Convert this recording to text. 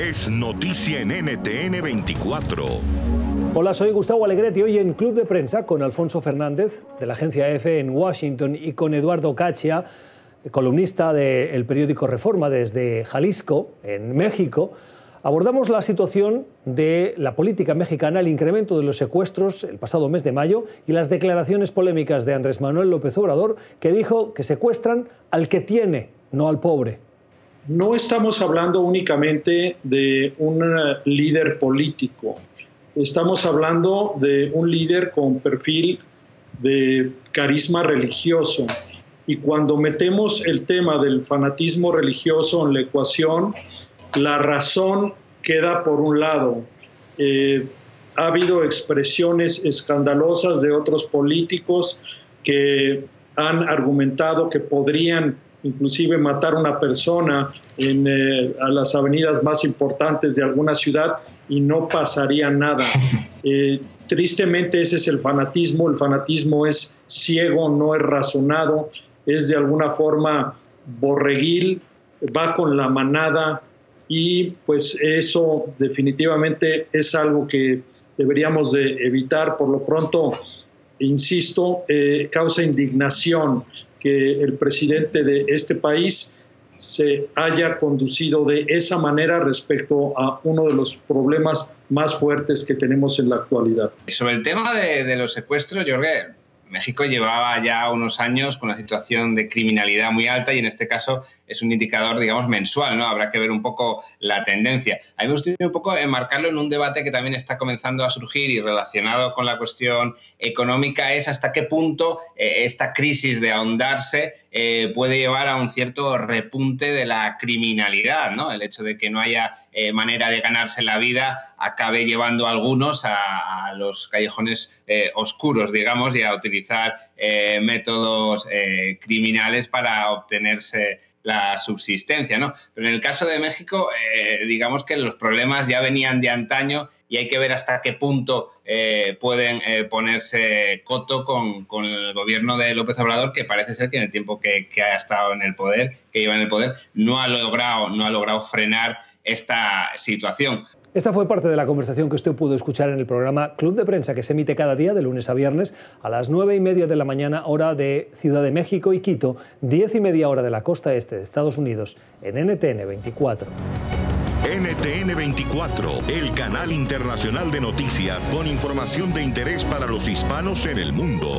es noticia en NTN 24. Hola, soy Gustavo Alegretti. Hoy en Club de Prensa con Alfonso Fernández de la agencia EFE en Washington y con Eduardo Cachia, columnista del periódico Reforma desde Jalisco, en México. Abordamos la situación de la política mexicana, el incremento de los secuestros el pasado mes de mayo y las declaraciones polémicas de Andrés Manuel López Obrador, que dijo que secuestran al que tiene, no al pobre. No estamos hablando únicamente de un líder político, estamos hablando de un líder con perfil de carisma religioso. Y cuando metemos el tema del fanatismo religioso en la ecuación, la razón queda por un lado. Eh, ha habido expresiones escandalosas de otros políticos que han argumentado que podrían inclusive matar a una persona en eh, a las avenidas más importantes de alguna ciudad y no pasaría nada. Eh, tristemente ese es el fanatismo, el fanatismo es ciego, no es razonado, es de alguna forma borreguil, va con la manada, y pues eso definitivamente es algo que deberíamos de evitar. Por lo pronto, insisto, eh, causa indignación que el presidente de este país se haya conducido de esa manera respecto a uno de los problemas más fuertes que tenemos en la actualidad. Sobre el tema de, de los secuestros, Jorge, México llevaba ya unos años con una situación de criminalidad muy alta y en este caso es un indicador, digamos, mensual, ¿no? Habrá que ver un poco la tendencia. A mí me gustaría un poco enmarcarlo en un debate que también está comenzando a surgir y relacionado con la cuestión económica es hasta qué punto eh, esta crisis de ahondarse eh, puede llevar a un cierto repunte de la criminalidad, ¿no? El hecho de que no haya eh, manera de ganarse la vida acabe llevando a algunos a, a los callejones oscuros, digamos, y a utilizar eh, métodos eh, criminales para obtenerse la subsistencia, ¿no? Pero en el caso de México, eh, digamos que los problemas ya venían de antaño y hay que ver hasta qué punto pueden ponerse coto con, el gobierno de López Obrador, que parece ser que en el tiempo que, ha estado en el poder, que lleva en el poder, no ha logrado, no ha logrado frenar esta situación. Esta fue parte de la conversación que usted pudo escuchar en el programa Club de Prensa, que se emite cada día de lunes a viernes a las nueve y media de la mañana, hora de Ciudad de México y Quito, diez y media hora de la costa de Estados Unidos, en NTN 24. NTN 24, el canal internacional de noticias con información de interés para los hispanos en el mundo.